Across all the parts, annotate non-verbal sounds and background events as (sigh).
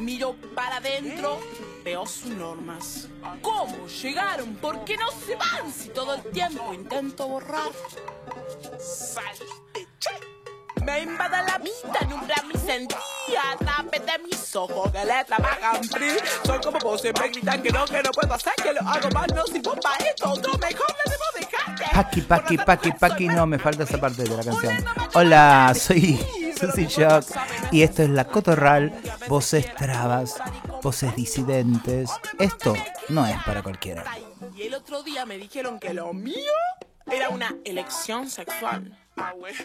Miro para adentro, veo sus normas. ¿Cómo llegaron? ¿Por qué no se van si todo el tiempo intento borrar? Salte, che. Me invada la vista, numbra mi sentía, tápete mis ojos que le trabajan free. Son como vos, siempre gritan que no, que no puedo hacer, que lo hago mal, no sirvo para esto, no mejor le debo dejar. Paqui, paqui, paqui, paqui, no, me falta esa parte de la canción. Hola, soy Susy Shock y esto es La Cotorral, voces trabas, voces disidentes. Esto no es para cualquiera. Y el otro día me dijeron que lo mío era una elección sexual. Ah, bueno.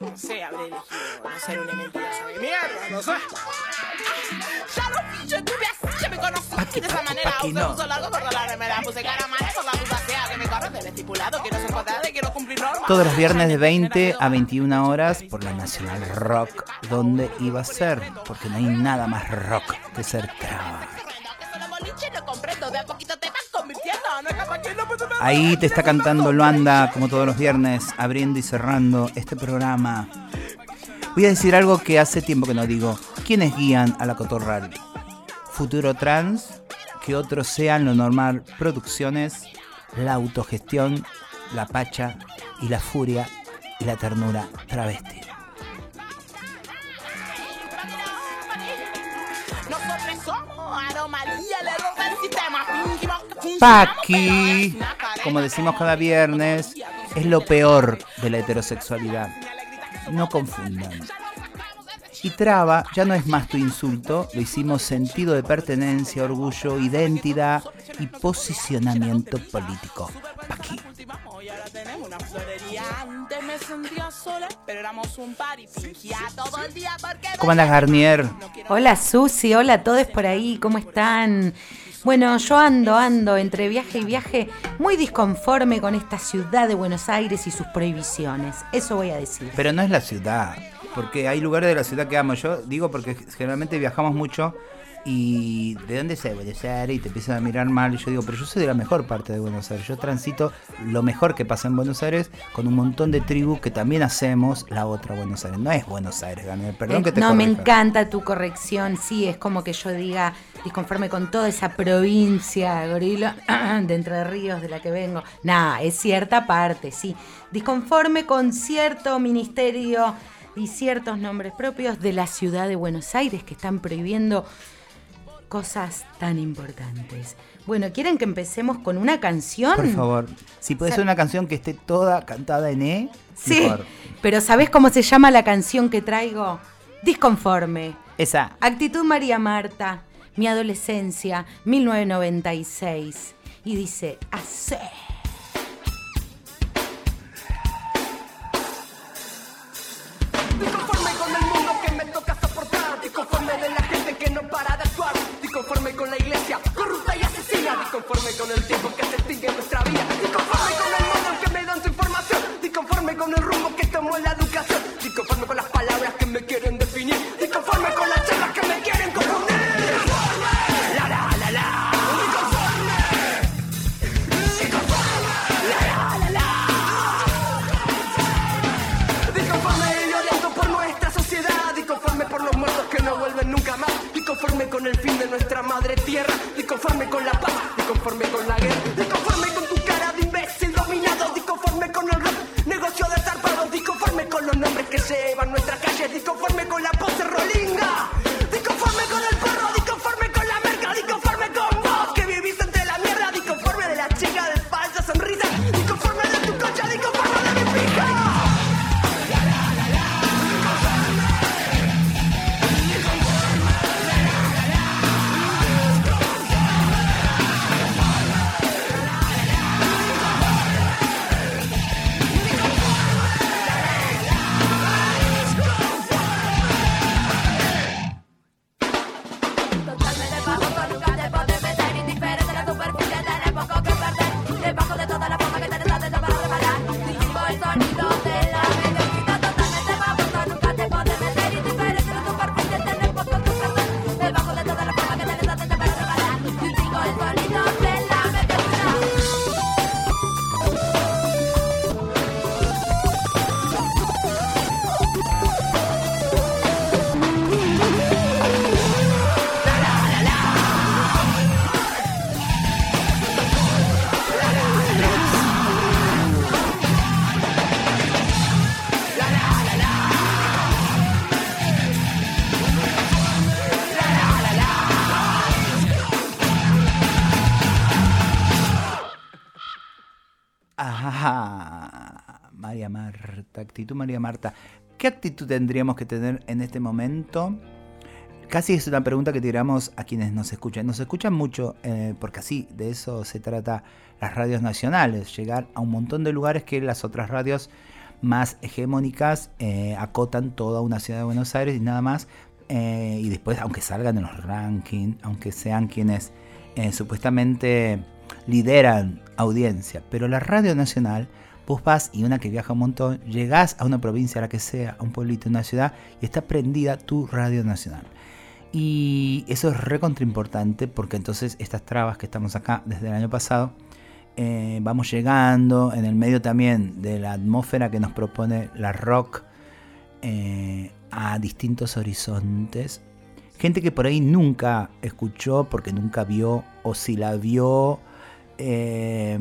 No sé, habré elegido no ser una mentirosa de mierda, no sé. Ya lo vi, yo estuve así, ya me conocí de esa manera. Usé un solo algo por la remera, puse cara mala por la Todos los viernes de 20 a 21 horas por la Nacional Rock, donde iba a ser, porque no hay nada más rock que ser Ahí te está cantando Luanda, como todos los viernes, abriendo y cerrando este programa. Voy a decir algo que hace tiempo que no digo. ¿Quiénes guían a la Cotorral? Futuro Trans, que otros sean lo normal, producciones, la autogestión, la pacha y la furia y la ternura travesti. Paqui, como decimos cada viernes, es lo peor de la heterosexualidad. No confundan. Y traba ya no es más tu insulto, lo hicimos sentido de pertenencia, orgullo, identidad y posicionamiento político. Paqui. Cultivamos y ahora tenemos una florería. Antes me sentía sola, pero éramos un par y fingía todo el día porque... ¿Cómo andas, Garnier? Hola Susi, hola a todos por ahí, ¿cómo están? Bueno, yo ando, ando entre viaje y viaje muy disconforme con esta ciudad de Buenos Aires y sus prohibiciones. Eso voy a decir. Pero no es la ciudad, porque hay lugares de la ciudad que amo. Yo digo porque generalmente viajamos mucho y ¿de dónde se Buenos Aires? Y te empiezan a mirar mal. Y yo digo, pero yo soy de la mejor parte de Buenos Aires. Yo transito lo mejor que pasa en Buenos Aires con un montón de tribus que también hacemos la otra Buenos Aires. No es Buenos Aires, Daniel. Perdón Eh, que te no, me encanta tu corrección, sí, es como que yo diga disconforme con toda esa provincia, gorila, (clears throat) de Entre Ríos de la que vengo. Nah, es cierta parte, sí. Disconforme con cierto ministerio y ciertos nombres propios de la ciudad de Buenos Aires que están prohibiendo cosas tan importantes. Bueno, ¿quieren que empecemos con una canción? Por favor, si puede ser una canción que esté toda cantada en E, Sí, mejor. pero ¿sabés cómo se llama la canción que traigo? Disconforme. Esa. Actitud María Marta, mi adolescencia, 1996. Y dice, así. Disconforme con la iglesia corrupta y asesina. Disconforme con el tiempo que se extingue en nuestra vida. Disconforme con el modo en que me dan su información. Disconforme con el rumbo que tomo en la educación. Disconforme con las palabras que me quieren nuestra madre tierra Disconforme con la paz, disconforme con la guerra Disconforme con tu cara de imbécil dominado Disconforme con el rap, negocio de zarpados Disconforme con los nombres que llevan nuestras calles Disconforme con la Ah, María Marta, actitud María Marta. ¿Qué actitud tendríamos que tener en este momento? Casi es una pregunta que tiramos a quienes nos escuchan. Nos escuchan mucho, eh, porque así, de eso se trata las radios nacionales, llegar a un montón de lugares que las otras radios más hegemónicas eh, acotan toda una ciudad de Buenos Aires y nada más. Eh, y después, aunque salgan en los rankings, aunque sean quienes supuestamente lideran audiencia, pero la radio nacional, vos vas y una que viaja un montón, llegás a una provincia, a la que sea, a un pueblito, una ciudad, y está prendida tu radio nacional. Y eso es recontra importante porque entonces estas trabas que estamos acá desde el año pasado, eh, vamos llegando en el medio también de la atmósfera que nos propone la rock eh, a distintos horizontes. Gente que por ahí nunca escuchó porque nunca vio o si la vio eh,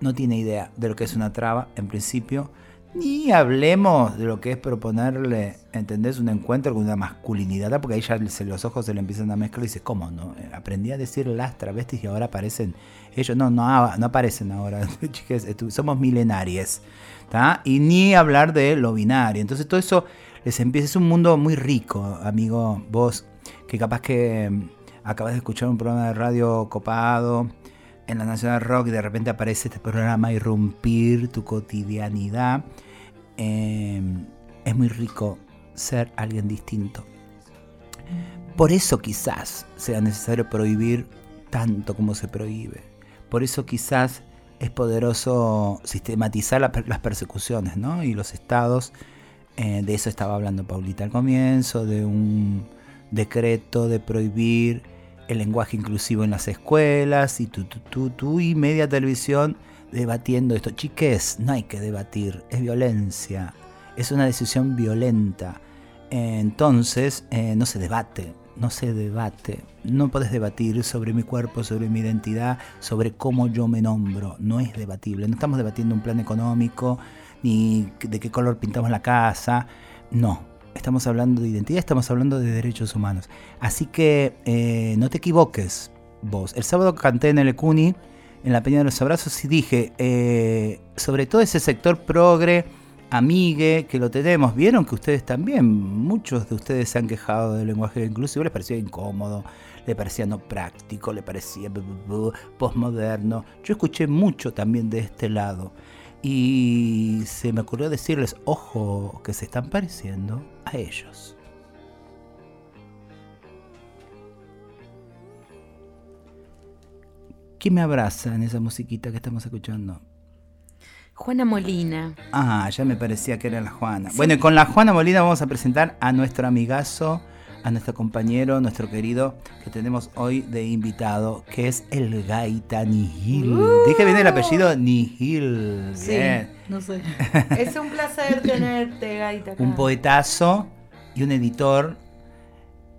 no tiene idea de lo que es una traba en principio ni hablemos de lo que es proponerle, ¿entendés? Un encuentro con una masculinidad, porque ahí ya los ojos se le empiezan a mezclar y dice, ¿cómo no? Aprendí a decir las travestis y ahora aparecen ellos. No, no, no aparecen ahora, (laughs) somos milenarias, ¿está? Y ni hablar de lo binario. Entonces todo eso les empieza, es un mundo muy rico, amigo, vos, que capaz que mm, acabas de escuchar un programa de radio copado en la Nacional Rock y de repente aparece este programa irrumpir tu cotidianidad. Em, es muy rico ser alguien distinto. Por eso quizás sea necesario prohibir tanto como se prohíbe. Por eso quizás es poderoso sistematizar las persecuciones ¿no? y los estados. Eh, de eso estaba hablando Paulita al comienzo, de un decreto de prohibir el lenguaje inclusivo en las escuelas y tú, tú, tú, tú y media televisión debatiendo esto. Chiques, no hay que debatir, es violencia, es una decisión violenta. Entonces, eh, no se debate, no se debate. No puedes debatir sobre mi cuerpo, sobre mi identidad, sobre cómo yo me nombro. No es debatible. No estamos debatiendo un plan económico, ni de qué color pintamos la casa. No, estamos hablando de identidad, estamos hablando de derechos humanos. Así que eh, no te equivoques vos. El sábado canté en el Ecuni, en la Peña de los Abrazos, y dije, eh, sobre todo ese sector progre, amigue, que lo tenemos. Vieron que ustedes también, muchos de ustedes se han quejado del lenguaje inclusivo, les parecía incómodo, le parecía no práctico, le parecía postmoderno. Yo escuché mucho también de este lado. Y se me ocurrió decirles, ojo, que se están pareciendo a ellos. ¿Quién me abraza en esa musiquita que estamos escuchando? Juana Molina. Ah, ya me parecía que era la Juana. Bueno, y con la Juana Molina vamos a presentar a nuestro amigazo a nuestro compañero, nuestro querido, que tenemos hoy de invitado, que es el Gaita Nihil. Uh. Dije bien el apellido Nihil. Sí, no sé. (laughs) es un placer tenerte, Gaita. Un poetazo y un editor.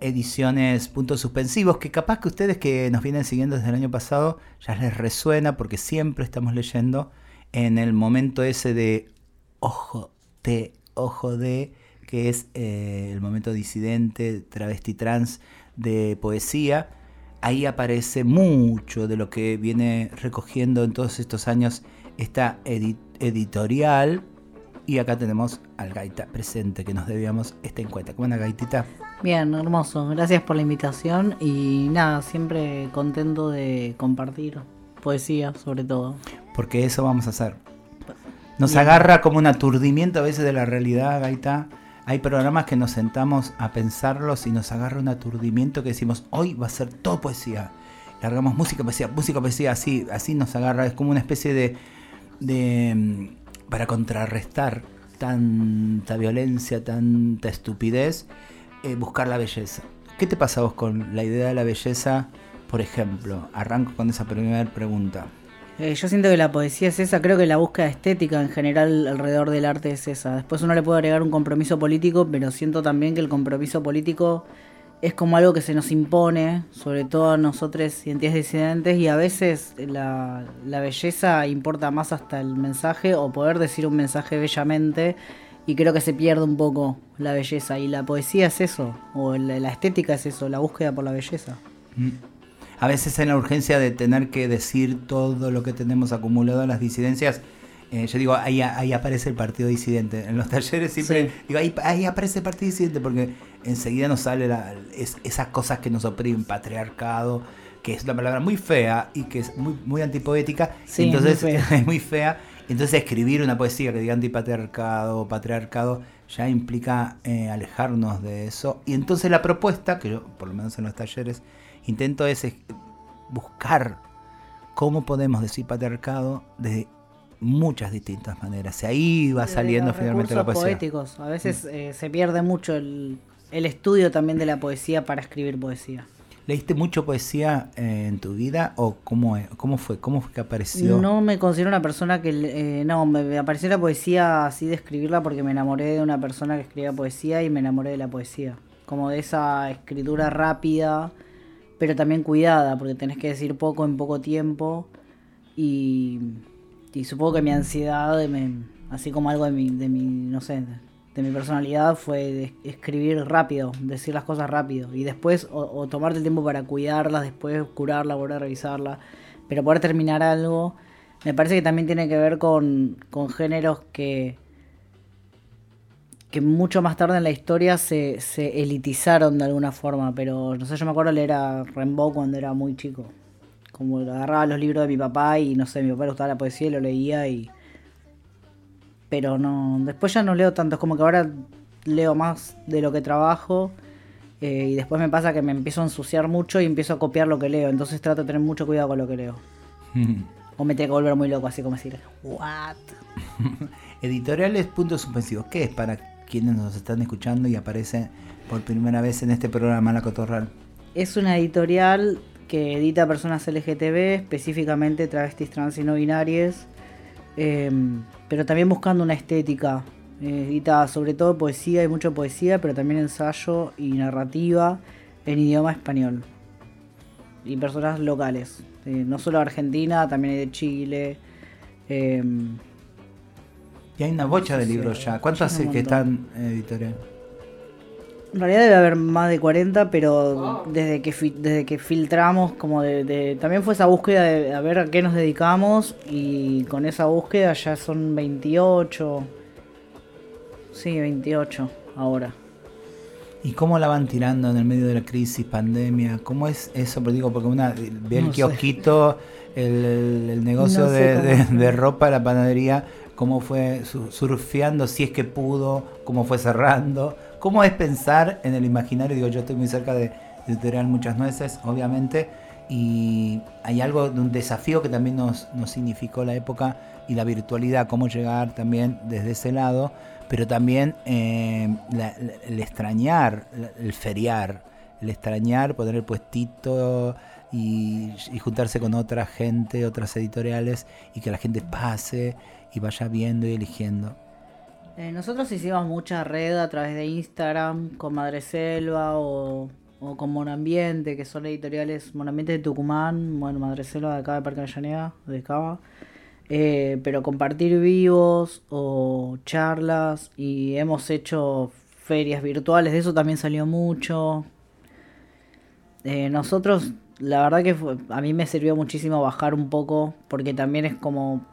Ediciones puntos suspensivos, que capaz que ustedes que nos vienen siguiendo desde el año pasado ya les resuena porque siempre estamos leyendo en el momento ese de ojo de, ojo de, que es eh, el momento disidente, travesti trans de poesía. Ahí aparece mucho de lo que viene recogiendo en todos estos años esta editorial. Y acá tenemos al Gaita presente que nos debíamos esta encuesta. ¿Cómo anda Gaitita? Bien, hermoso. Gracias por la invitación y nada, siempre contento de compartir poesía sobre todo. Porque eso vamos a hacer. Nos agarra como un aturdimiento a veces de la realidad, Gaita hay programas que nos sentamos a pensarlos y nos agarra un aturdimiento que decimos, hoy va a ser todo poesía. Largamos música, poesía, música, poesía, así, así nos agarra. Es como una especie de, de mm, para contrarrestar tanta violencia, tanta estupidez, eh, buscar la belleza. ¿Qué te pasa vos con la idea de la belleza? Por ejemplo, arranco con esa primera pregunta. Eh, yo siento que la poesía es esa, creo que la búsqueda estética en general alrededor del arte es esa. Después uno le puede agregar un compromiso político, pero siento también que el compromiso político es como algo que se nos impone, sobre todo a nosotros identidades disidentes, y a veces la, belleza importa más hasta el mensaje o poder decir un mensaje bellamente, y creo que se pierde un poco la belleza. Y la poesía es eso, o la, estética es eso, la búsqueda por la belleza. A veces en la urgencia de tener que decir todo lo que tenemos acumulado en las disidencias, eh, yo digo, ahí, ahí aparece el partido disidente. En los (laughs) talleres siempre Sí. digo, ahí, ahí aparece el partido disidente porque enseguida nos sale la- es- esas cosas que nos oprimen, patriarcado, que es una palabra muy fea y que es muy, muy antipoética. Sí, entonces muy (laughs) es muy fea. Entonces escribir una poesía que diga antipatriarcado, patriarcado, ya implica eh, alejarnos de eso. Y entonces la propuesta, que yo por lo menos en los talleres intento es buscar cómo podemos decir patriarcado de muchas distintas maneras. Y ahí va Desde saliendo finalmente la poesía. poéticos. A veces eh, se pierde mucho el, el estudio también de la poesía para escribir poesía. ¿Leíste mucho poesía eh, en tu vida o cómo, cómo fue? ¿Cómo fue que apareció? No me considero una persona que... eh, no, me apareció la poesía así de escribirla porque me enamoré de una persona que escribía poesía y me enamoré de la poesía. Como de esa escritura rápida, pero también cuidada, porque tenés que decir poco en poco tiempo. Y, y supongo que mi ansiedad, así como algo de mi, de mi, no sé, de mi personalidad fue de escribir rápido, decir las cosas rápido. Y después, o, o tomarte el tiempo para cuidarlas, después curarla, volver a revisarla. Pero poder terminar algo, me parece que también tiene que ver con, con géneros que, que mucho más tarde en la historia se, se elitizaron de alguna forma. Pero no sé, yo me acuerdo leer a Rimbaud cuando era muy chico. Como agarraba los libros de mi papá y no sé, mi papá le gustaba la poesía y lo leía y pero no después ya no leo tanto es como que ahora leo más de lo que trabajo eh, y después me pasa que me empiezo a ensuciar mucho y empiezo a copiar lo que leo entonces trato de tener mucho cuidado con lo que leo (laughs) o me tengo que volver muy loco así como decir what (laughs) Editoriales puntos suspensivos. ¿Qué es para quienes nos están escuchando y aparece por primera vez en este programa La Cotorral? es una editorial que edita personas LGTB específicamente travestis trans y no binarias eh, pero también buscando una estética Eh, edita sobre todo poesía hay mucha poesía pero también ensayo y narrativa en idioma español y personas locales eh, no solo Argentina también hay de Chile eh, Y hay una bocha de libros ya. ¿Cuántos hace que están en editorial? En realidad debe haber más de 40, pero desde que desde que filtramos, como de, de- También fue esa búsqueda de a ver a qué nos dedicamos y con esa búsqueda ya son 28. Sí, 28 ahora. ¿Y cómo la van tirando en el medio de la crisis, pandemia? ¿Cómo es eso? Porque digo, porque una ve el No kiosquito, el, el- negocio No sé de, de- de ropa, la panadería, cómo fue su- surfeando, si es que pudo, cómo fue cerrando. ¿Cómo es pensar en el imaginario? Digo, yo estoy muy cerca de, de Editorial Muchas Nueces, obviamente, y hay algo de un desafío que también nos, nos significó la época y la virtualidad, cómo llegar también desde ese lado, pero también eh, el extrañar, el feriar, el extrañar, poner el puestito y juntarse con otra gente, otras editoriales, y que la gente pase y vaya viendo y eligiendo. Eh, nosotros hicimos mucha red a través de Instagram con Madre Selva o, con Monambiente, que son editoriales Monambiente de Tucumán, bueno, Madre Selva de acá de Parque Avellaneda, de Cava. Eh, pero compartir vivos o charlas y hemos hecho ferias virtuales, de eso también salió mucho. Eh, nosotros, la verdad que a mí me sirvió muchísimo bajar un poco, porque también es como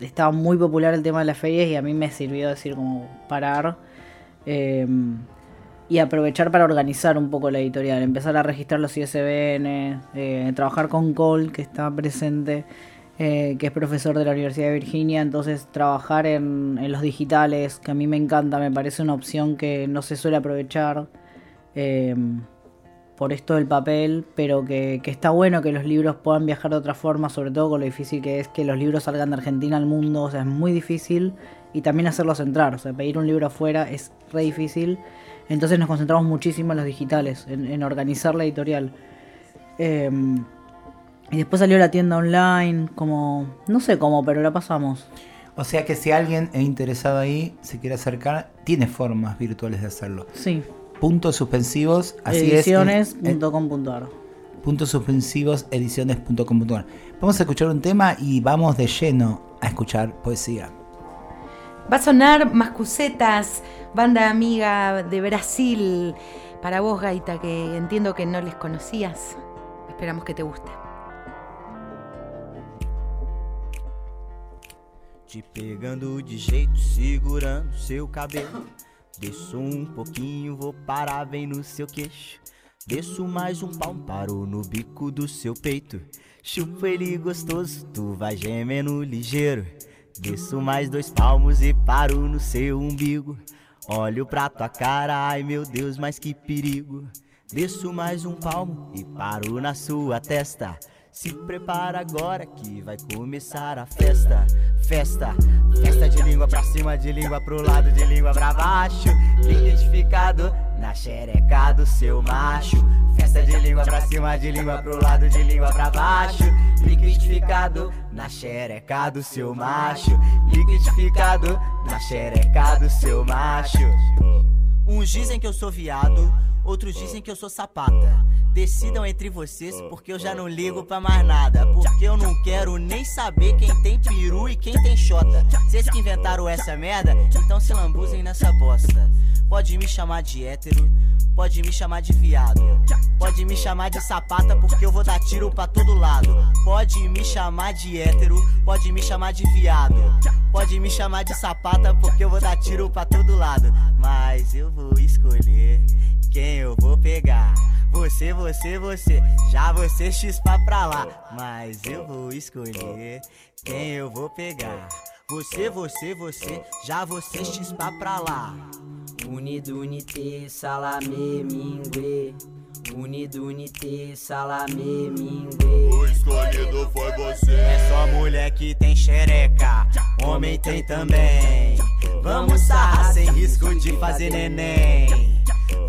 estaba muy popular el tema de las ferias y a mí me sirvió decir como parar eh, y aprovechar para organizar un poco la editorial, empezar a registrar los ISBN, eh, trabajar con Cole que está presente, eh, que es profesor de la Universidad de Virginia, entonces trabajar en, en los digitales, que a mí me encanta, me parece una opción que no se suele aprovechar. Por esto del papel, pero que, que está bueno que los libros puedan viajar de otra forma, sobre todo con lo difícil que es que los libros salgan de Argentina al mundo, o sea, es muy difícil, y también hacerlos entrar, o sea, pedir un libro afuera es re difícil, entonces nos concentramos muchísimo en los digitales, en, en organizar la editorial. Eh, y después salió la tienda online, como, no sé cómo, pero la pasamos. O sea que si alguien es interesado ahí, se quiere acercar, tiene formas virtuales de hacerlo. Sí, Puntos suspensivos, así es. ediciones.com.ar. puntos suspensivos ediciones.com.ar. Vamos a escuchar un tema y vamos de lleno a escuchar poesía. Va a sonar Mascucetas, banda amiga de Brasil. Para vos, Gaita, que entiendo que no les conocías. Esperamos que te guste. te pegando de jeito, segurando seu cabelo. Desço um pouquinho, vou parar bem no seu queixo. Desço mais um palmo, paro no bico do seu peito. Chupa ele gostoso, tu vai gemendo ligeiro. Desço mais dois palmos e paro no seu umbigo. Olho pra tua cara, ai meu Deus, mas que perigo. Desço mais um palmo e paro na sua testa. Se prepara agora que vai começar a festa. Festa, festa de língua pra cima, de língua pro lado, de língua pra baixo. Identificado na xereca do seu macho. Festa de língua pra cima, de língua pro lado, de língua pra baixo. Liquidificado na xereca do seu macho. Liquidificado na xereca do seu macho. Uns dizem que eu sou viado, outros dizem que eu sou sapata. Decidam entre vocês, porque eu já não ligo pra mais nada. Porque eu não quero nem saber quem tem peru e quem tem xota. Vocês que inventaram essa merda, então se lambuzem nessa bosta. Pode me chamar de hétero, pode me chamar de viado. Pode me chamar de sapata, porque eu vou dar tiro pra todo lado. Pode me chamar de hétero, pode me chamar de viado. Pode me chamar de sapata, porque eu vou dar tiro pra todo lado. Mas eu vou escolher quem eu vou pegar. Você, você, você, já você chispa pra lá. Mas eu vou escolher quem eu vou pegar. Você, você, você, já você chispa pra lá. Unido, salamé, mingue. Unido, salamé, mingue. O escolhido foi você. É só mulher que tem xereca, homem tem também. Vamos sarrar sem risco de fazer neném.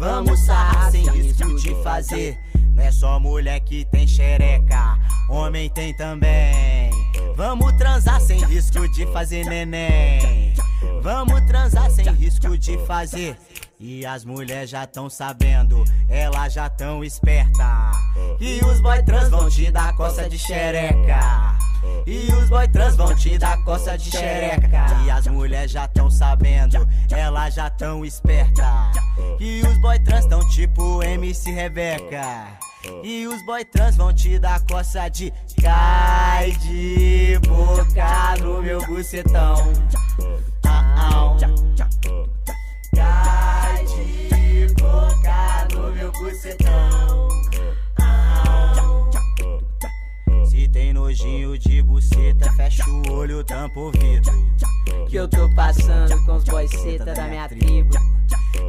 Vamos sarrar sem risco de fazer. Não é só mulher que tem xereca, homem tem também. Vamos transar sem risco de fazer neném. Vamos transar sem risco de fazer. E as mulheres já tão sabendo, elas já tão esperta. E os boy trans vão te dar coça de xereca. E os boy trans vão te dar coça de xereca. E as mulheres já tão sabendo, elas já tão esperta. E os boy trans tão tipo MC Rebeca. E os boy trans vão te dar coça de cai de boca no meu bucetão. Ah, ah. Cai de boca no meu bucetão. Nojinho de buceta, fecha o olho, tampa o ouvido. Que eu tô passando com os boys seta da minha tribo.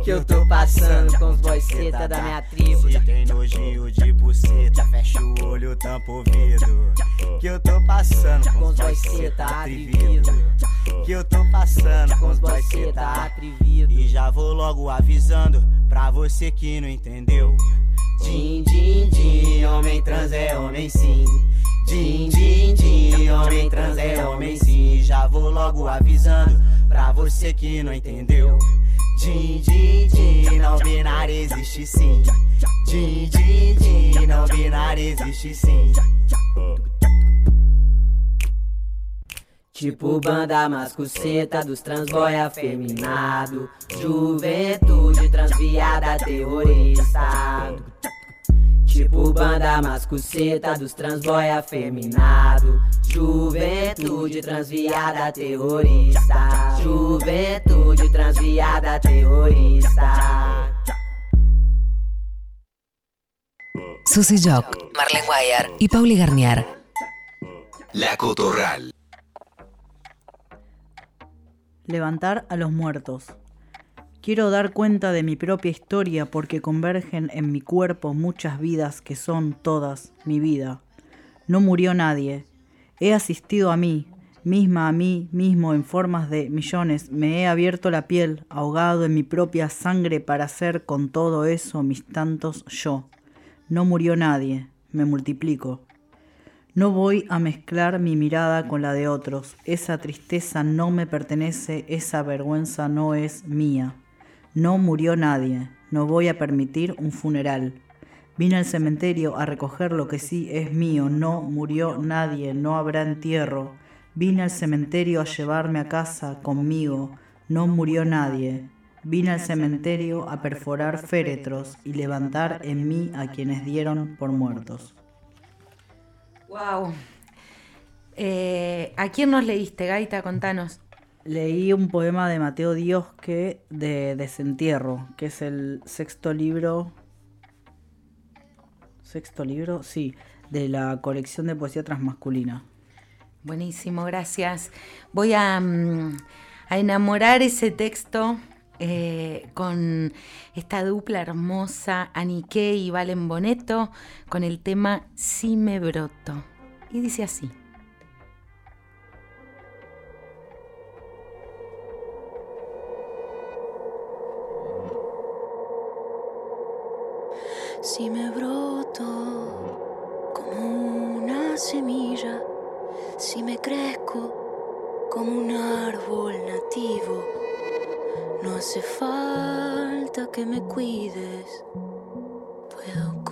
Que eu tô passando com os boys seta da minha tribo. Se tem nojinho de buceta, fecha o olho, tampa o ouvido. Que eu tô passando Com os boys seta atrevido. Que eu tô passando Com os boys seta atrevido. E já vou logo avisando pra você que não entendeu. Din, din, din, homem trans é homem sim. Din, din, din, homem trans é homem sim. Já vou logo avisando pra você que não entendeu. Din, din, din, não binário existe sim. Din, din, din, não binário existe sim. Tipo banda mascuceta dos transboy afeminado Juventude transviada terrorista Tipo banda mascuceta dos transboy afeminado Juventude transviada terrorista Juventude transviada terrorista Susy Jock, Marlene Guayar y Pauli Garnier. La Cotorral. Levantar a los muertos. Quiero dar cuenta de mi propia historia porque convergen en mi cuerpo muchas vidas que son todas mi vida. No murió nadie. He asistido a mí, misma a mí mismo en formas de millones. Me he abierto la piel, ahogado en mi propia sangre para hacer con todo eso mis tantos yo. No murió nadie. Me multiplico. No voy a mezclar mi mirada con la de otros. Esa tristeza no me pertenece, esa vergüenza no es mía. No murió nadie. No voy a permitir un funeral. Vine al cementerio a recoger lo que sí es mío. No murió nadie. No habrá entierro. Vine al cementerio a llevarme a casa conmigo. No murió nadie. Vine al cementerio a perforar féretros y levantar en mí a quienes dieron por muertos. Wow. Eh, ¿A quién nos leíste, Gaita? Contanos. Leí un poema de Mateo Diosque de Desentierro, que es el sexto libro. ¿Sexto libro? Sí, de la colección de poesía transmasculina. Buenísimo, gracias. Voy a, mm, enamorar ese texto eh, con esta dupla hermosa, Anique y Valen Boneto, con el tema Si me broto. Y dice así. Si me broto como una semilla, si me crezco como un árbol nativo, no hace falta que me cuides, puedo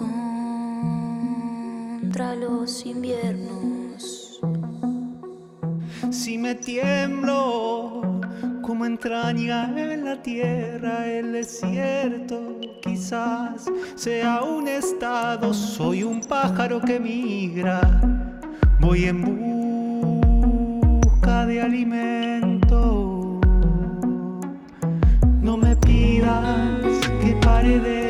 contra los inviernos. Si me tiemblo como entraña en la tierra el desierto, quizás sea un estado, soy un pájaro que migra, voy en busca de alimento. No me pidas que pare de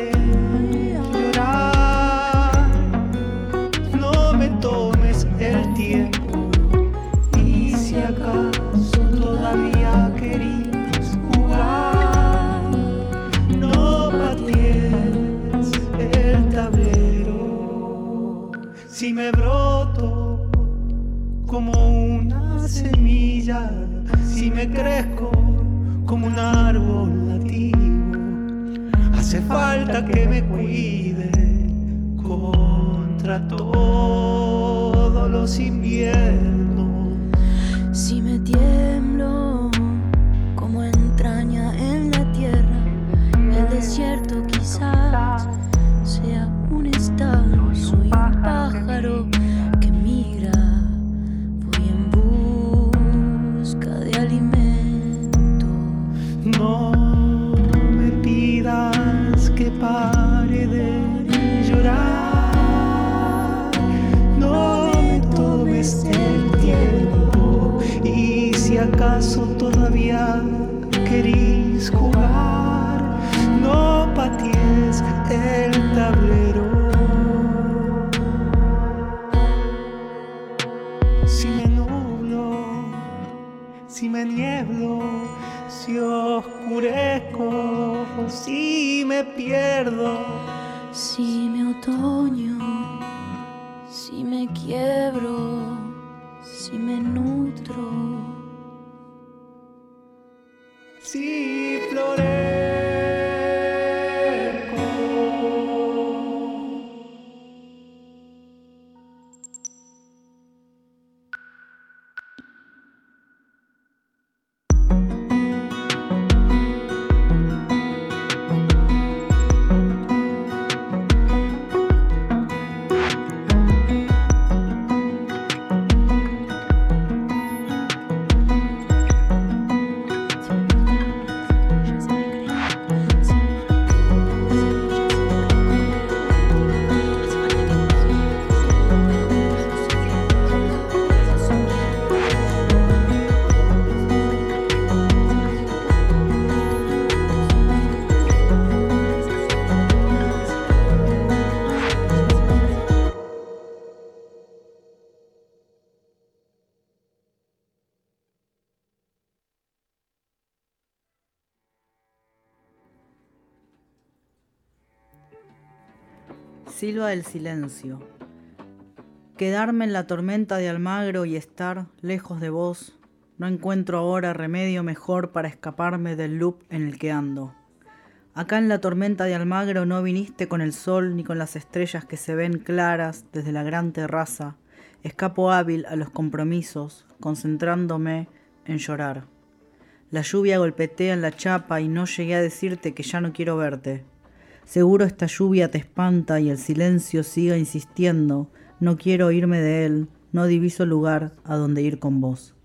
me broto como una semilla, si me crezco como un árbol nativo, hace falta que me cuide contra todos los inviernos. Si me tiemblo Silva del silencio. Quedarme en la tormenta de Almagro y estar lejos de vos, no encuentro ahora remedio mejor para escaparme del loop en el que ando. Acá en la tormenta de Almagro no viniste con el sol ni con las estrellas que se ven claras desde la gran terraza. Escapo hábil a los compromisos, concentrándome en llorar. La lluvia golpetea en la chapa y no llegué a decirte que ya no quiero verte. Seguro esta lluvia te espanta y el silencio siga insistiendo. No quiero irme de él, no diviso lugar a donde ir con vos.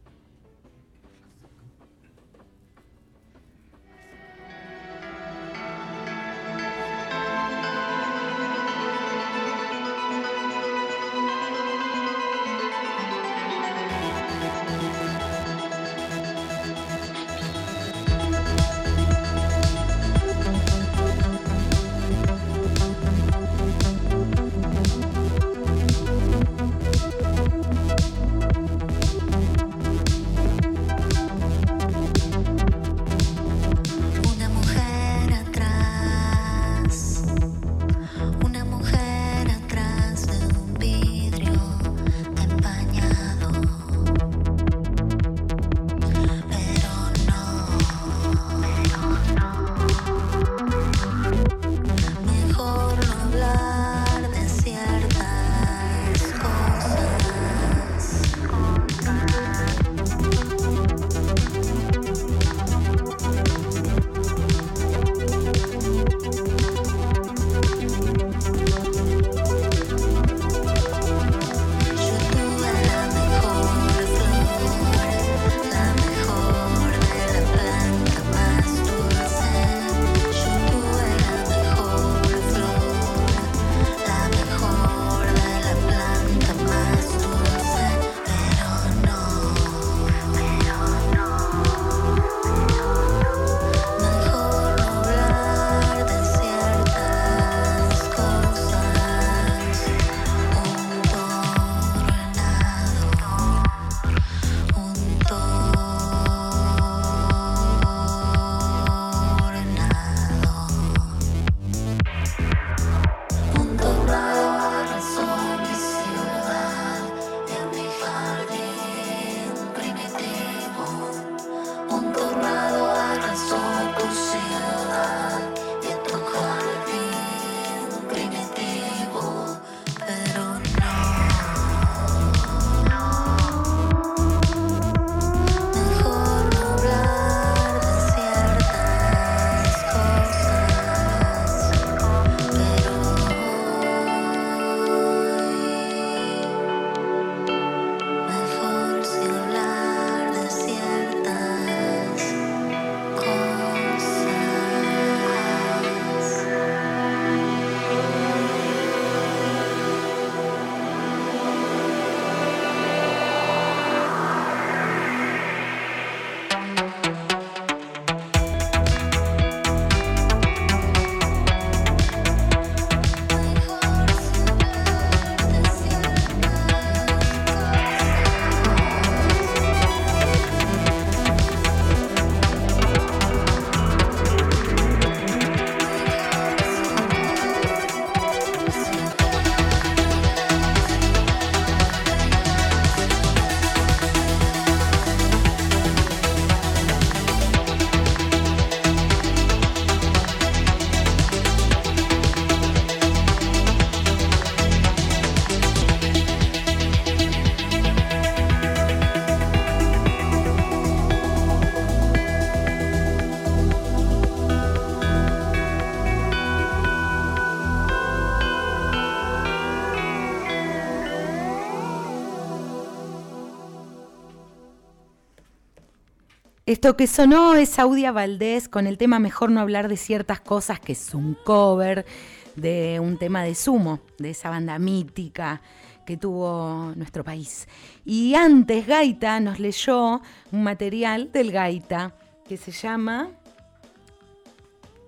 Esto que sonó es Audia Valdés con el tema Mejor no hablar de ciertas cosas, que es un cover de un tema de Sumo, de esa banda mítica que tuvo nuestro país. Y antes Gaita nos leyó un material del Gaita que se llama...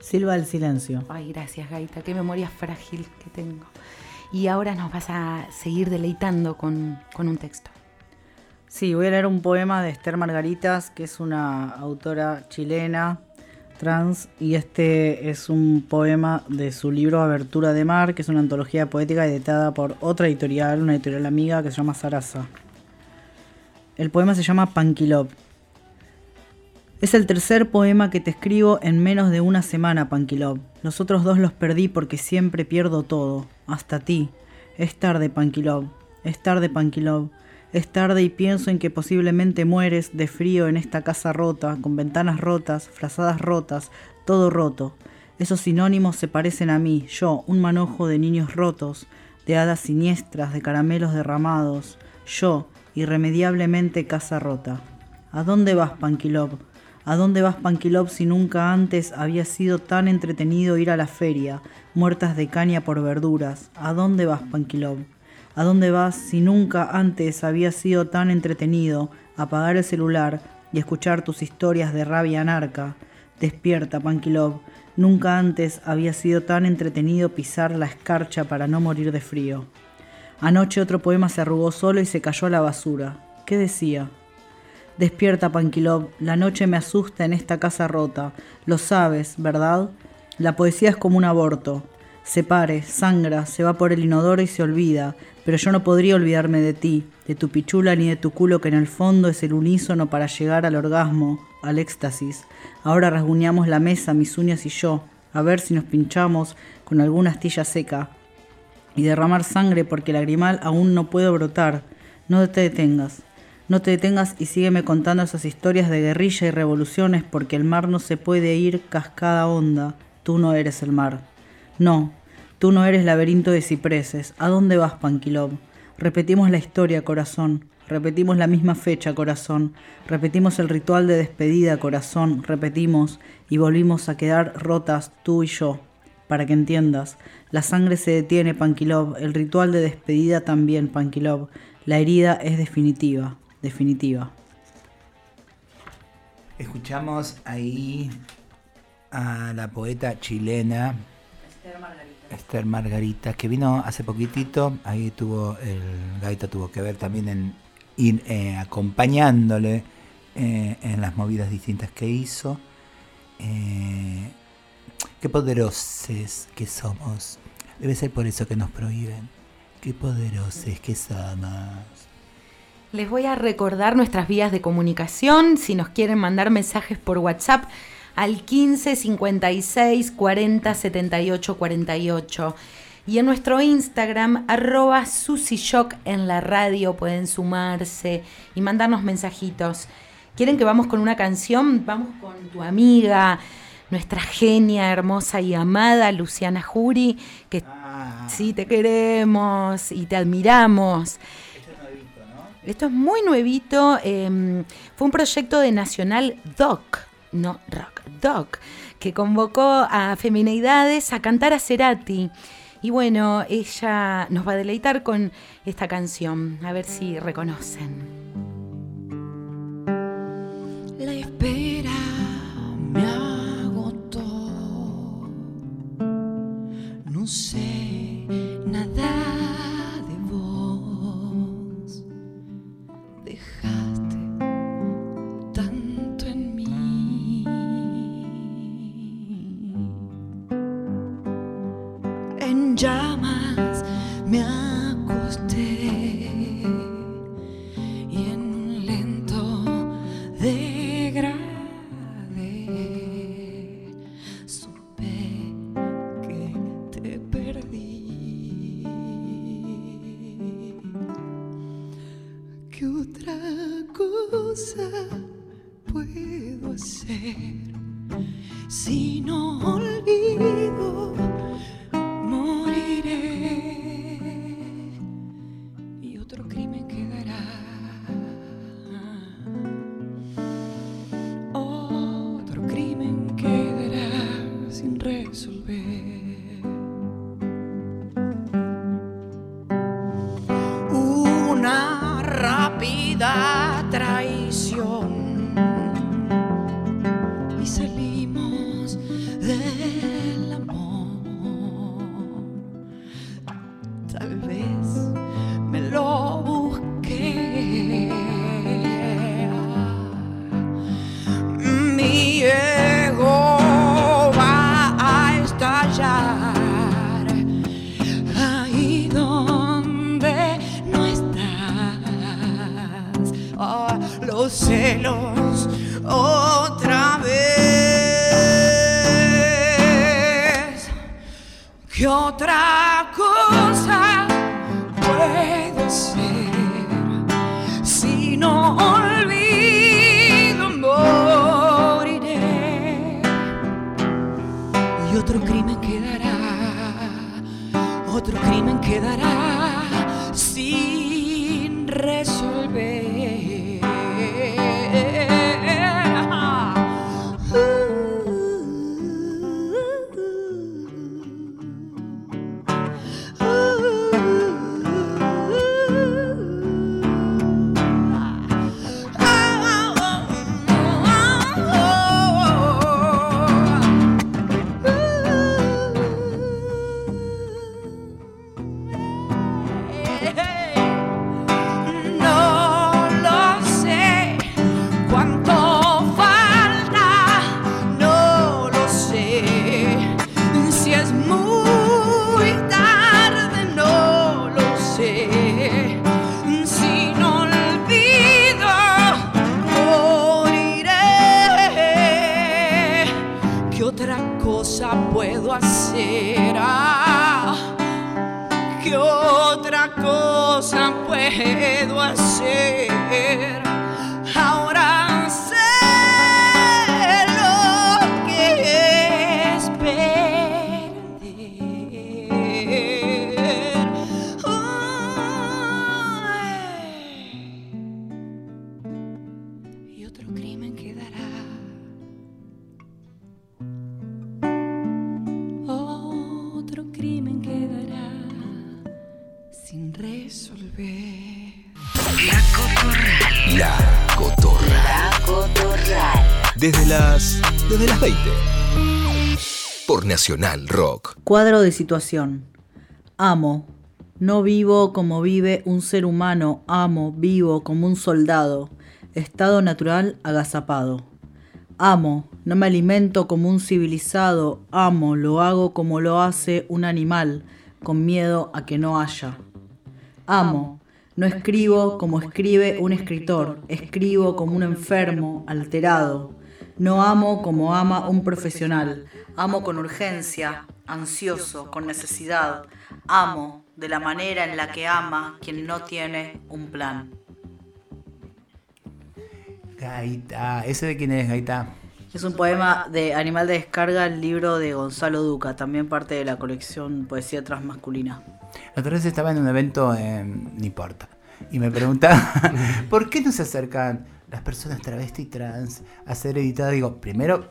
Silva del Silencio. Ay, gracias Gaita, qué memoria frágil que tengo. Y ahora nos vas a seguir deleitando con, con un texto. Sí, voy a leer un poema de Esther Margaritas, que es una autora chilena trans, y este es un poema de su libro Abertura de Mar, que es una antología poética editada por otra editorial, una editorial amiga que se llama Sarasa. El poema se llama Panquilop. Es el tercer poema que te escribo en menos de una semana, Panquilop. Los otros dos los perdí porque siempre pierdo todo, hasta ti. Es tarde, Panquilop. Es tarde, Panquilop. Es tarde y pienso en que posiblemente mueres de frío en esta casa rota, con ventanas rotas, frazadas rotas, todo roto. Esos sinónimos se parecen a mí, yo, un manojo de niños rotos, de hadas siniestras, de caramelos derramados, yo, irremediablemente casa rota. ¿A dónde vas, Panquilov? ¿A dónde vas, Panquilov, si nunca antes había sido tan entretenido ir a la feria, muertas de caña por verduras? ¿A dónde vas, Panquilov? ¿A dónde vas si nunca antes había sido tan entretenido apagar el celular y escuchar tus historias de rabia anarca? Despierta, Pankilov. Nunca antes había sido tan entretenido pisar la escarcha para no morir de frío. Anoche otro poema se arrugó solo y se cayó a la basura. ¿Qué decía? Despierta, Pankilov. La noche me asusta en esta casa rota. Lo sabes, ¿verdad? La poesía es como un aborto. Se pare, sangra, se va por el inodoro y se olvida, pero yo no podría olvidarme de ti, de tu pichula ni de tu culo que en el fondo es el unísono para llegar al orgasmo, al éxtasis. Ahora rasguñamos la mesa, mis uñas y yo, a ver si nos pinchamos con alguna astilla seca. Y derramar sangre porque el lagrimal aún no puede brotar. No te detengas. No te detengas y sígueme contando esas historias de guerrilla y revoluciones porque el mar no se puede ir cascada honda. Tú no eres el mar. No, Tú no eres laberinto de cipreses. ¿A dónde vas, Panquilov? Repetimos la historia, corazón. Repetimos la misma fecha, corazón. Repetimos el ritual de despedida, corazón. Repetimos y volvimos a quedar rotas tú y yo. Para que entiendas, la sangre se detiene, Panquilov. El ritual de despedida también, Panquilov. La herida es definitiva, definitiva. Escuchamos ahí a la poeta chilena Esther Margarita, que vino hace poquitito, ahí tuvo, el Gaita tuvo que ver también en ir eh, acompañándole eh, en las movidas distintas que hizo. Eh, qué poderosos que somos. Debe ser por eso que nos prohíben. Qué poderosos que somos. Les voy a recordar nuestras vías de comunicación. Si nos quieren mandar mensajes por WhatsApp, al 15 56 40 78 48. Y en nuestro Instagram, arroba Shock en la radio, pueden sumarse y mandarnos mensajitos. ¿Quieren que vamos con una canción? Vamos con tu amiga, nuestra genia, hermosa y amada, Luciana Jury, que ah. sí te queremos y te admiramos. Esto es muy nuevito. Em, fue un proyecto de Nacional Doc, no rock Doc, que convocó a Femineidades a cantar a Cerati. Y bueno, ella nos va a deleitar con esta canción, a ver si reconocen. La espera me agotó. No sé ¿Qué otra cosa puedo hacer si no olvido moriré? Y otro crimen quedará, otro crimen quedará resolver. La Cotorral. La Cotorral. Desde las. Desde las 20. Por Nacional Rock. Cuadro de situación. Amo. No vivo como vive un ser humano. Amo, vivo como un soldado. Estado natural agazapado. Amo. No me alimento como un civilizado. Amo, lo hago como lo hace un animal, con miedo a que no haya. Amo. No escribo como escribe un escritor. Escribo como un enfermo, alterado. No amo como ama un profesional. Amo con urgencia, ansioso, con necesidad. Amo de la manera en la que ama quien no tiene un plan. Gaita. ¿Ese de quién es, Gaita? Es un poema de Animal de Descarga, el libro de Gonzalo Duca, también parte de la colección Poesía Transmasculina. La otra vez estaba en un evento en No importa. Y me preguntaba, (laughs) ¿por qué no se acercan las personas travesti y trans a ser editadas? Digo, primero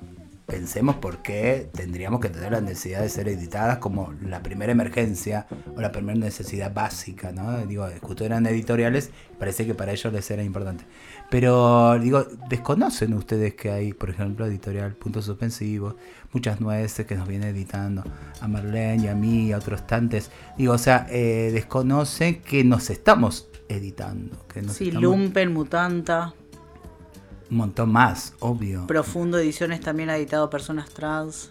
pensemos por qué tendríamos que tener la necesidad de ser editadas como la primera emergencia o la primera necesidad básica, ¿no? Digo, justo eran editoriales, parece que para ellos les era importante. Pero, digo, desconocen ustedes que hay, por ejemplo, editorial Puntos Suspensivos, muchas nueces que nos viene editando a Marlene y a mí y a otros tantes. Digo, o sea, eh, desconocen que nos estamos editando. Que nos Sí, estamos- Lumpen, Mutanta, Un montón más, obvio. Profundo Ediciones también ha editado personas trans.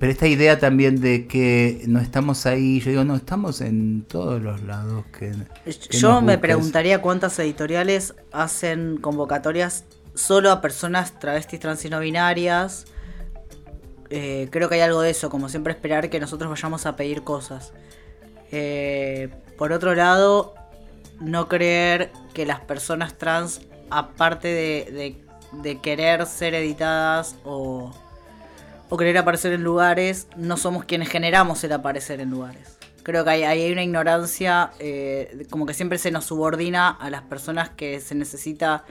Pero esta idea también de que no estamos ahí, yo digo, no, estamos en todos los lados que... que Yo me preguntaría cuántas editoriales hacen convocatorias solo a personas travestis trans y no binarias. Eh, creo que hay algo de eso, como siempre esperar que nosotros vayamos a pedir cosas. Eh, por otro lado, no creer que las personas trans, aparte de, de- de querer ser editadas o, o querer aparecer en lugares, no somos quienes generamos el aparecer en lugares. Creo que hay, hay una ignorancia, eh, como que siempre se nos subordina a las personas que se necesita,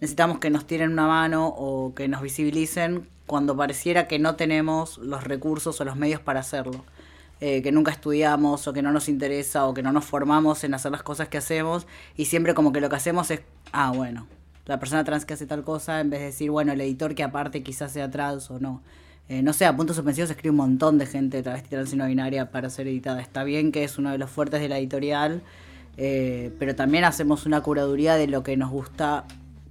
necesitamos que nos tiren una mano o que nos visibilicen cuando pareciera que no tenemos los recursos o los medios para hacerlo. eh, que nunca estudiamos o que no nos interesa o que no nos formamos en hacer las cosas que hacemos y siempre como que lo que hacemos es, ah, bueno, la persona trans que hace tal cosa en vez de decir, bueno, el editor que aparte quizás sea trans o no. Eh, no sé, a puntos suspensivos escribe un montón de gente travesti trans y no binaria para ser editada. Está bien que es uno de los fuertes de la editorial, eh, pero también hacemos una curaduría de lo que nos gusta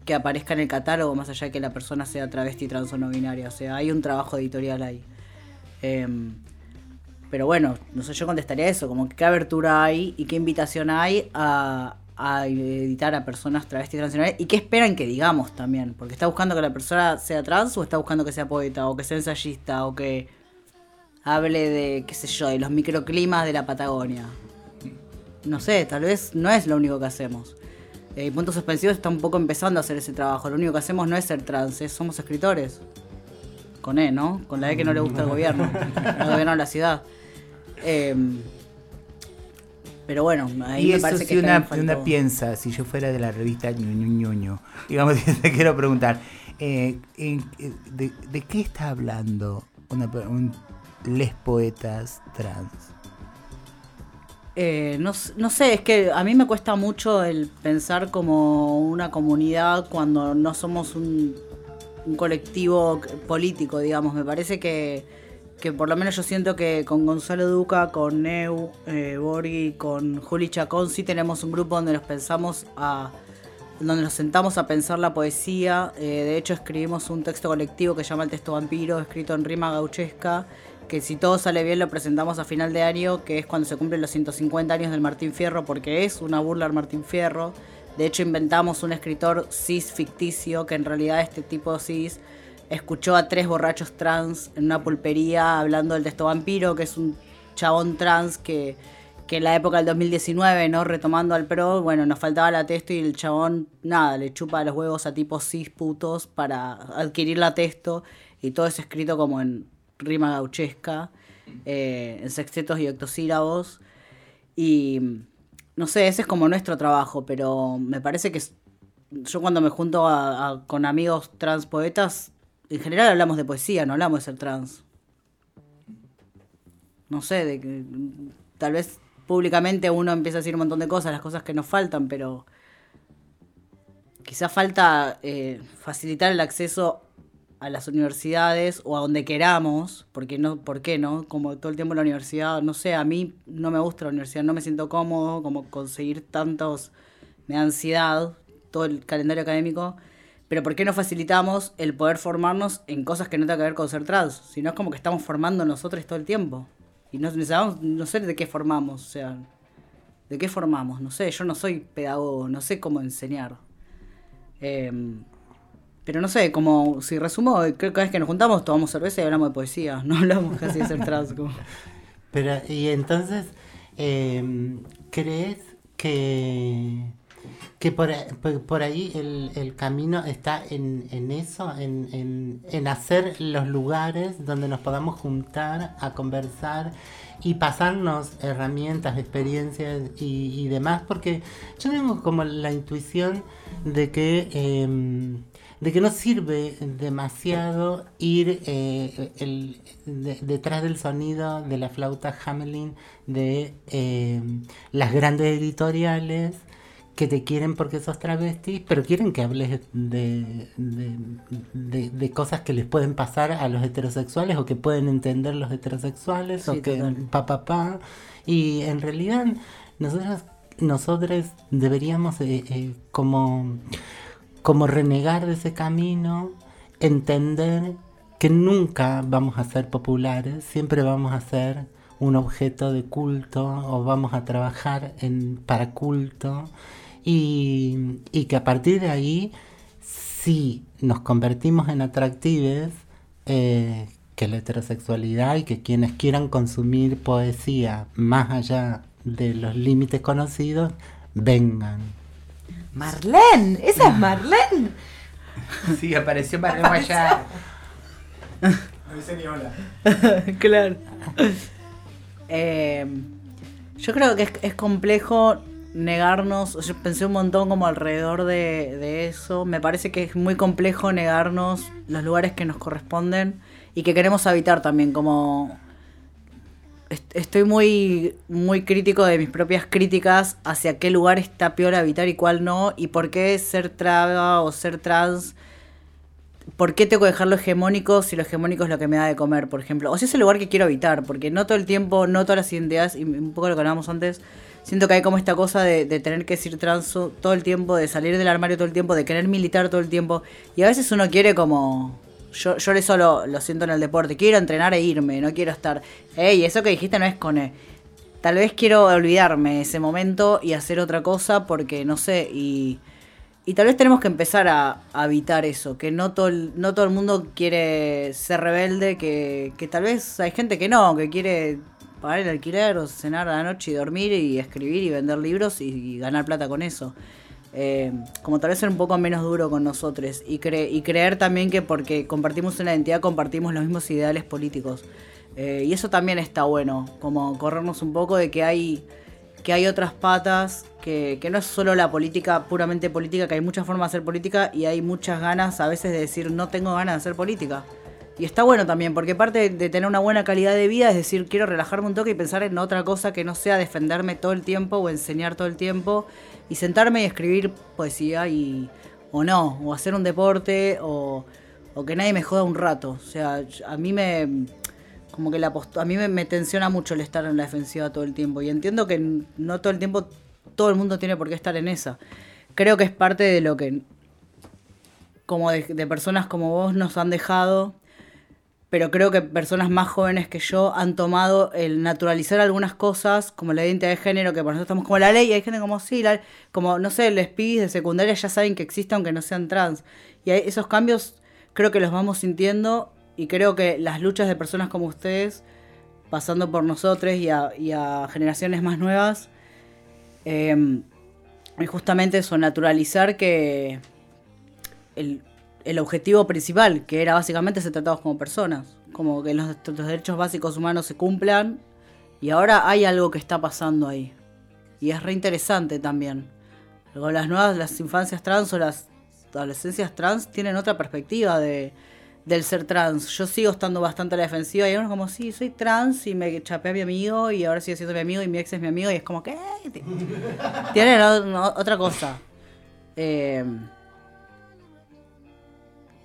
que aparezca en el catálogo, más allá de que la persona sea travesti, trans o no binaria. O sea, hay un trabajo editorial ahí. Em, pero bueno, no sé, yo contestaría eso, como qué abertura hay y qué invitación hay a, a editar a personas travestis transnacionales y qué esperan que digamos también, porque está buscando que la persona sea trans o está buscando que sea poeta o que sea ensayista o que hable de, qué sé yo, de los microclimas de la Patagonia. No sé, tal vez no es lo único que hacemos. Eh, Puntos Suspensivos está un poco empezando a hacer ese trabajo. Lo único que hacemos no es ser trans, es- somos escritores. Con E, ¿no? Con la E que no le gusta al gobierno. (laughs) al gobierno de la ciudad. Em, pero bueno, ahí y me eso parece si que una, una piensa, si yo fuera de la revista Ñuñu Ñuñu, (laughs) digamos, (laughs) te quiero preguntar, eh, eh, de, de qué está hablando una, un, les poetas trans? Eh, no, no sé, es que a mí me cuesta mucho el pensar como una comunidad cuando no somos un, un colectivo político, digamos. Me parece que, que por lo menos yo siento que con Gonzalo Duca, con Neu, eh, Borghi, con Juli Chacón sí tenemos un grupo donde nos pensamos a donde nos sentamos a pensar la poesía. Eh, de hecho, escribimos un texto colectivo que se llama El Texto Vampiro, escrito en rima gauchesca, que si todo sale bien lo presentamos a final de año, que es cuando se cumplen los 150 años del Martín Fierro, porque es una burla al Martín Fierro. De hecho, inventamos un escritor cis ficticio, que en realidad este tipo cis escuchó a tres borrachos trans en una pulpería hablando del texto vampiro, que es un chabón trans que, que en la época del 2019, ¿no? Retomando al pro, bueno, nos faltaba la texto y el chabón, nada, le chupa los huevos a tipos cis putos para adquirir la texto y todo es escrito como en rima gauchesca, eh, en sextetos y octosílabos. Y no sé, ese es como nuestro trabajo, pero me parece que yo cuando me junto a- a- con amigos trans poetas, en general hablamos de poesía, no hablamos de ser trans. No sé, de que tal vez públicamente uno empieza a decir un montón de cosas, las cosas que nos faltan, pero quizás falta eh, facilitar el acceso a las universidades o a donde queramos, porque no, ¿por qué no? Como todo el tiempo en la universidad, no sé, a mí no me gusta la universidad, no me siento cómodo, como conseguir tantos, me da ansiedad todo el calendario académico, pero ¿por qué no facilitamos el poder formarnos en cosas que no tengan que ver con ser trans? Si no es como que estamos formando nosotros todo el tiempo. Y no, no sé de qué formamos, o sea, ¿de qué formamos? No sé, yo no soy pedagogo, no sé cómo enseñar. Em, pero no sé, como si resumo, cada vez que nos juntamos tomamos cerveza y hablamos de poesía, (laughs) no hablamos casi de ser trans. como- Pero, y entonces, eh, ¿crees que, que por, por- por ahí el, el camino está en, en eso, en, en, en hacer los lugares donde nos podamos juntar a conversar y pasarnos herramientas, experiencias y, y demás? Porque yo tengo como la intuición de que... em, de que no sirve demasiado ir eh, el- de- detrás del sonido de la flauta Hamelin de eh, las grandes editoriales que te quieren porque sos travesti, pero quieren que hables de, de, de- de cosas que les pueden pasar a los heterosexuales o que pueden entender los heterosexuales Sí, o que total. pa pa pa y en realidad nosotros nosotros deberíamos eh, eh, como como renegar de ese camino, entender que nunca vamos a ser populares, siempre vamos a ser un objeto de culto o vamos a trabajar en, para culto y, y que a partir de ahí, si nos convertimos en atractives, eh, que la heterosexualidad y que quienes quieran consumir poesía más allá de los límites conocidos, vengan. Marlene, esa es Marlene. (laughs) Sí, apareció Marlene allá. No dice ni hola. (laughs) claro. Eh, yo creo que es, es complejo negarnos. Yo pensé un montón como alrededor de, eso. Me parece que es muy complejo negarnos los lugares que nos corresponden y que queremos habitar también. Como est- estoy muy, muy crítico de mis propias críticas hacia qué lugar está peor habitar y cuál no, y por qué ser traba o ser trans, por qué tengo que dejarlo hegemónico si lo hegemónico es lo que me da de comer, por ejemplo, o si es el lugar que quiero habitar, porque no todo el tiempo, no todas las identidades, y un poco lo que hablábamos antes, siento que hay como esta cosa de, tener que decir trans todo el tiempo, de salir del armario todo el tiempo, de querer militar todo el tiempo, y a veces uno quiere como yo, yo eso lo, lo siento en el deporte. Quiero entrenar e irme, no quiero estar. Ey, eso que dijiste no es con. E". Tal vez quiero olvidarme ese momento y hacer otra cosa porque no sé. Y, y tal vez tenemos que empezar a, a evitar eso. Que no todo, el, no todo el mundo quiere ser rebelde. Que, que tal vez hay gente que no, que quiere pagar el alquiler o cenar a la noche y dormir y escribir y vender libros y, y ganar plata con eso. Eh, como tal vez ser un poco menos duro con nosotros y, cre y creer también que porque compartimos una identidad compartimos los mismos ideales políticos. Eh, y eso también está bueno, como corrernos un poco de que hay, que hay otras patas, que, que no es solo la política puramente política, que hay muchas formas de hacer política y hay muchas ganas a veces de decir no tengo ganas de hacer política. Y está bueno también, porque parte de tener una buena calidad de vida es decir, quiero relajarme un toque y pensar en otra cosa que no sea defenderme todo el tiempo o enseñar todo el tiempo y sentarme y escribir poesía y o no, o hacer un deporte o, o que nadie me joda un rato. O sea, a mí me como que la post- a mí me, tensiona mucho el estar en la defensiva todo el tiempo y entiendo que no todo el tiempo todo el mundo tiene por qué estar en esa. Creo que es parte de lo que como de personas como vos nos han dejado pero creo que personas más jóvenes que yo han tomado el naturalizar algunas cosas, como la identidad de género, que por nosotros estamos como la ley, y hay gente como sí, la- como no sé, los pibis de secundaria ya saben que existe aunque no sean trans. Y esos cambios creo que los vamos sintiendo y creo que las luchas de personas como ustedes, pasando por nosotros y a, y a generaciones más nuevas, eh, es justamente eso, naturalizar que el, el objetivo principal, que era básicamente ser tratados como personas, como que los, derechos básicos humanos se cumplan, y ahora hay algo que está pasando ahí. Y es re interesante también. Luego las nuevas, las infancias trans o las adolescencias trans tienen otra perspectiva de, del ser trans. Yo sigo estando bastante a la defensiva y uno como, sí, soy trans y me chapé a mi amigo y ahora sigue siendo mi amigo y mi ex es mi amigo y es como, ¿qué? Tienen otra cosa. Eh,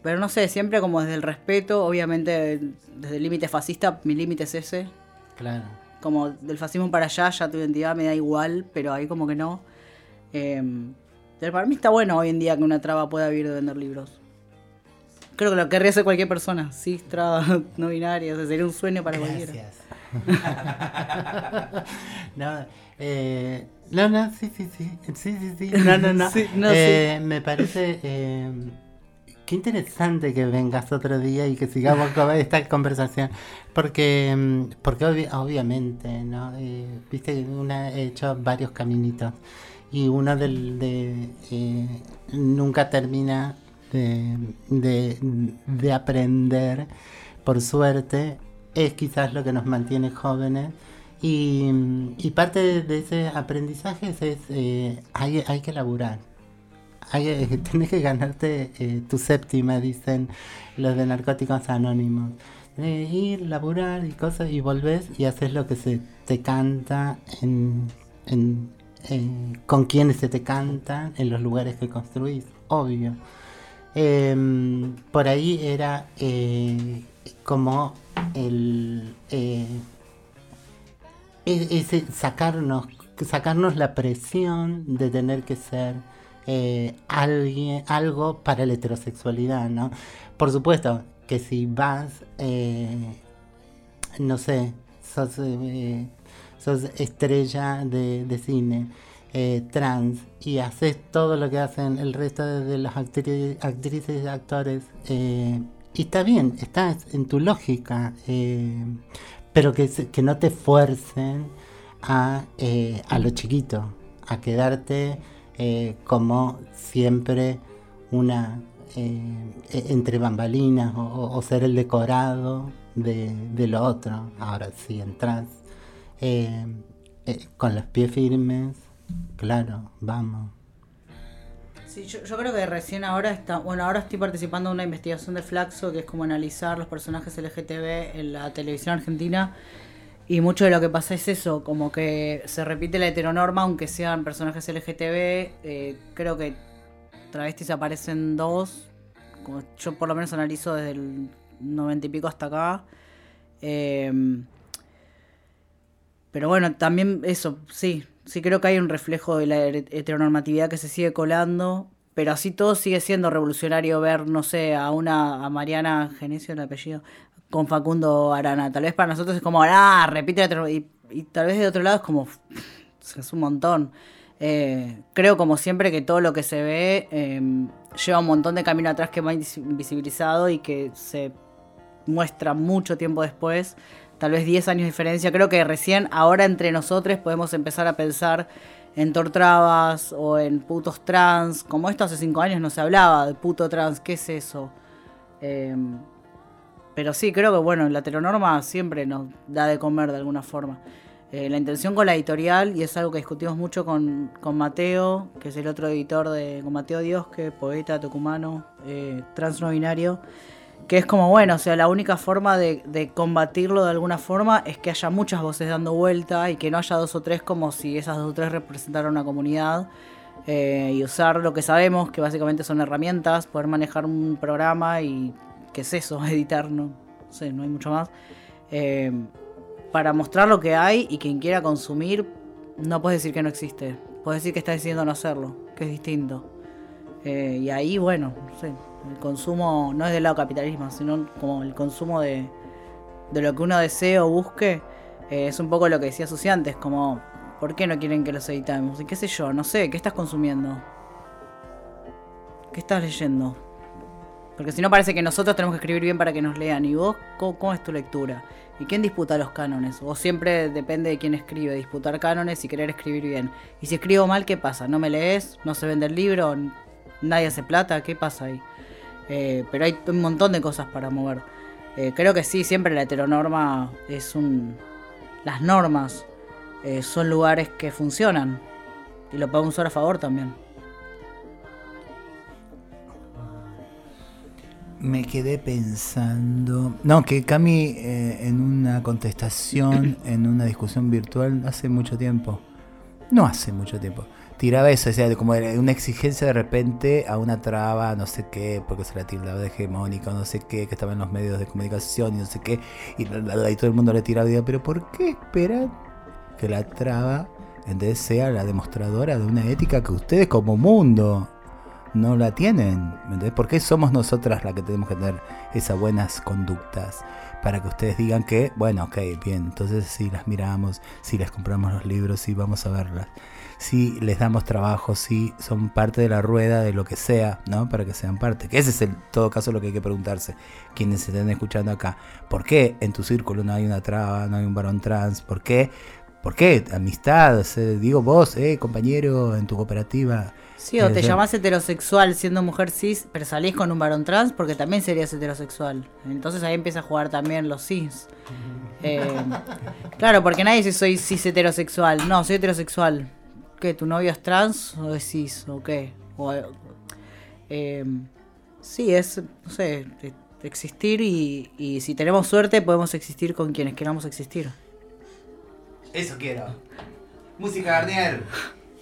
pero no sé, siempre como desde el respeto, obviamente desde el límite fascista, mi límite es ese. Claro. Como del fascismo para allá, ya tu identidad me da igual, pero ahí como que no. Eh, pero para mí está bueno hoy en día que una traba pueda vivir de vender libros. Creo que lo querría hacer cualquier persona, cis, traba, (laughs) no binaria, o sea, sería un sueño para cualquiera. (laughs) no, eh, no, no, sí, sí, sí, sí, sí, sí, no, no, (laughs) no. Sí, no, Eh, Me parece eh, qué interesante que vengas otro día y que sigamos con (laughs) esta conversación, porque, mm, porque obvi- obviamente, ¿no? Eh, Viste, una he hecho varios caminitos y uno del, de eh, nunca termina de, de, de aprender, por suerte, es quizás lo que nos mantiene jóvenes. Y, y parte de, ese aprendizaje es, es, eh, hay, hay que laburar. Eh, (laughs) tienes que ganarte eh, tu séptima, dicen los de Narcóticos Anónimos. Eh, ir, laburar y cosas, y volvés y haces lo que se te canta en, en- con quienes se te cantan, en los lugares que construís, obvio. Em, por ahí era eh, como el eh, e- ese sacarnos sacarnos la presión de tener que ser eh, alguien algo para la heterosexualidad no por supuesto que si vas eh, no sé sos eh, estrella de, de cine eh, trans y haces todo lo que hacen el resto de, las actri- actrices y actores y está bien, está en tu lógica, pero que, que no te fuercen a, a lo chiquito, a quedarte eh, como siempre una eh, e- entre bambalinas o, ser el decorado de, de lo otro. Ahora sí entras eh, con los pies firmes, claro, vamos. Sí, yo, yo creo que recién ahora está, bueno, ahora estoy participando en una investigación de Flaxo que es como analizar los personajes LGTB en la televisión argentina Y mucho de lo que pasa es eso, como que se repite la heteronorma, aunque sean personajes LGTB. eh, creo que travestis aparecen dos. como yo por lo menos analizo desde el noventa y pico hasta acá. Eh, pero bueno, también eso, sí, sí creo que hay un reflejo de la heteronormatividad que se sigue colando, pero así todo sigue siendo revolucionario ver, no sé, a una, a Mariana Genesio, el apellido, con Facundo Arana. Tal vez para nosotros es como, ah, repite hetero- y, y tal vez de otro lado es como, es un montón. Eh, creo como siempre que todo lo que se ve eh, lleva un montón de camino atrás que va invis- invisibilizado y que se muestra mucho tiempo después, tal vez 10 años de diferencia. Creo que recién ahora entre nosotros podemos empezar a pensar en tortrabas o en putos trans. Como esto hace 5 años no se hablaba de puto trans, ¿qué es eso? Eh, pero sí, creo que bueno, la heteronorma siempre nos da de comer de alguna forma. Eh, la intención con la editorial, y es algo que discutimos mucho con, con Mateo, que es el otro editor de. con Mateo Dios, que poeta tucumano, eh, trans no binario, que es como, bueno, o sea, la única forma de, de combatirlo de alguna forma es que haya muchas voces dando vuelta y que no haya dos o tres como si esas dos o tres representaran una comunidad. eh, y usar lo que sabemos, que básicamente son herramientas, poder manejar un programa y qué es eso, (laughs) editar, no, sé, no hay mucho más. Eh, para mostrar lo que hay y quien quiera consumir, no puedes decir que no existe. Puedes decir que está decidiendo no hacerlo, que es distinto. Eh, y ahí, bueno, no sé, el consumo no es del lado capitalismo, sino como el consumo de, de lo que uno desee o busque. eh, es un poco lo que decía Susi antes, como, ¿por qué no quieren que los editemos? Y qué sé yo, no sé, ¿qué estás consumiendo? ¿Qué estás leyendo? Porque si no parece que nosotros tenemos que escribir bien para que nos lean. ¿Y vos cómo, cómo es tu lectura? ¿Y quién disputa los cánones? O siempre depende de quién escribe, disputar cánones y querer escribir bien. Y si escribo mal, ¿qué pasa? ¿No me lees? ¿No se vende el libro? ¿Nadie hace plata? ¿Qué pasa ahí? Eh, pero hay un montón de cosas para mover. Eh, creo que sí, siempre la heteronorma es un... Las normas eh, son lugares que funcionan. Y lo podemos usar a favor también. Me quedé pensando. No, que Cami eh, en una contestación, (coughs) en una discusión virtual hace mucho tiempo. No hace mucho tiempo. Tiraba eso, o sea, como una exigencia de repente a una traba, no sé qué, porque se la tildaba de hegemónica, no sé qué, que estaba en los medios de comunicación y no sé qué, y, y todo el mundo le tiraba, digo, pero ¿por qué esperan que la traba entonces sea la demostradora de una ética que ustedes como mundo no la tienen. ¿me entendés? ¿Por qué somos nosotras las que tenemos que tener esas buenas conductas? Para que ustedes digan que, bueno, ok, bien, entonces si las miramos, si les compramos los libros, si vamos a verlas, si les damos trabajo, si son parte de la rueda de lo que sea, ¿no? Para que sean parte. Que ese es en todo caso lo que hay que preguntarse, quienes se estén escuchando acá. ¿Por qué en tu círculo no hay una traba, no hay un varón trans? ¿Por qué? ¿Por qué? Amistad, sea, digo vos, eh, compañero, en tu cooperativa. Sí, o te Eh, llamás heterosexual siendo mujer cis, pero salís con un varón trans porque también serías heterosexual. Entonces ahí empieza a jugar también los cis. Eh, claro, porque nadie dice soy cis heterosexual. No, soy heterosexual. ¿Qué? ¿Tu novio es trans o es cis? ¿O qué? O, eh, sí, es, no sé, de existir y, y si tenemos suerte podemos existir con quienes queramos existir. Eso quiero. Música Garnier.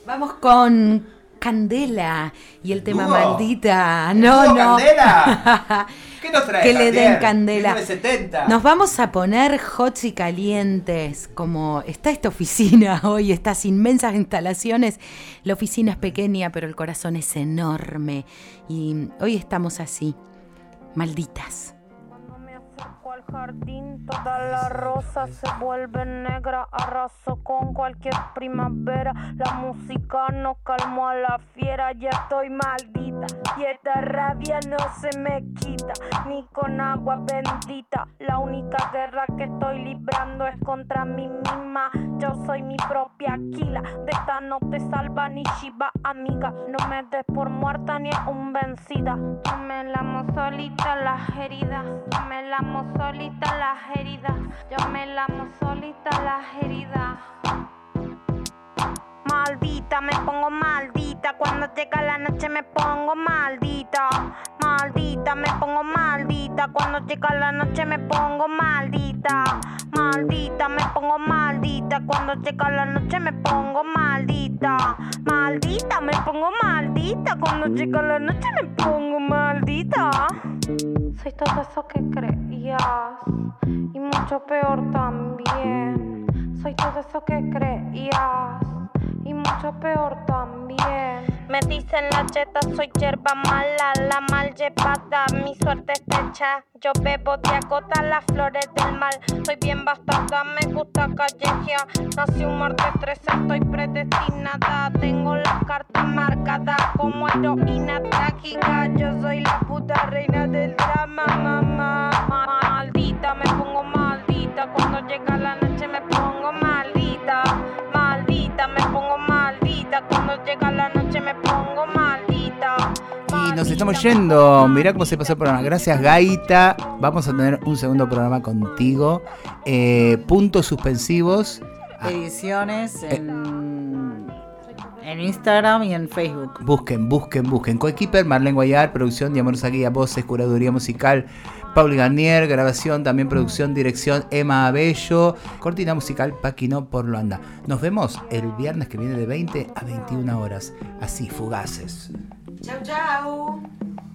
Vamos con Candela y el tema Dúo. maldita. ¿El No, dúo no. Candela? (laughs) ¿Qué nos trae que le den candela. 1970. Nos vamos a poner hot y calientes, como está esta oficina (laughs) hoy, estas inmensas instalaciones. La oficina es pequeña, pero el corazón es enorme. Y hoy estamos así, malditas. Jardín, todas las rosas se vuelven negras. Arraso con cualquier primavera. La música no calmó a la fiera. Ya estoy maldita y esta rabia no se me quita, ni con agua bendita. La única guerra que estoy librando es contra mí misma. Yo soy mi propia Aquila. De esta no te salva ni Shiva, amiga. No me des por muerta ni un vencida. Yo me lamo solita las heridas. Yo me lamo solita las heridas. Yo me lamo solita las heridas. Maldita, me pongo maldita. Cuando llega la noche me pongo maldita. Maldita, me pongo maldita. Cuando llega la noche me pongo maldita. Maldita, me pongo maldita. Cuando llega la noche me pongo maldita. Maldita, me pongo maldita. Cuando llega la noche me pongo maldita. Soy todo eso que creías y mucho peor también. Soy todo eso que creías y mucho peor también. Me dicen la cheta, soy yerba mala, la mal llevada, mi suerte está hecha. Yo bebo de acota las flores del mal. Soy bien bastada, me gusta callejear. Nací un martes 13, estoy predestinada. Tengo la carta marcada como heroína trágica. Yo soy la puta reina del drama, mamá. Maldita, me pongo maldita. Cuando llega nos estamos yendo. Mirá cómo se pasó el programa. Gracias, Gaita. Vamos a tener un segundo programa contigo. Eh, puntos suspensivos. Ediciones en, en Instagram y en Facebook. Busquen, busquen, busquen. Coequiper, Marlene Guayar, producción de Guía, voces, curaduría musical, Pauli Garnier, grabación, también producción, dirección, Emma Abello, cortina musical, Paquino por Luanda. Nos vemos el viernes que viene de 20 a 21 horas. Así, fugaces. Ciao ciao!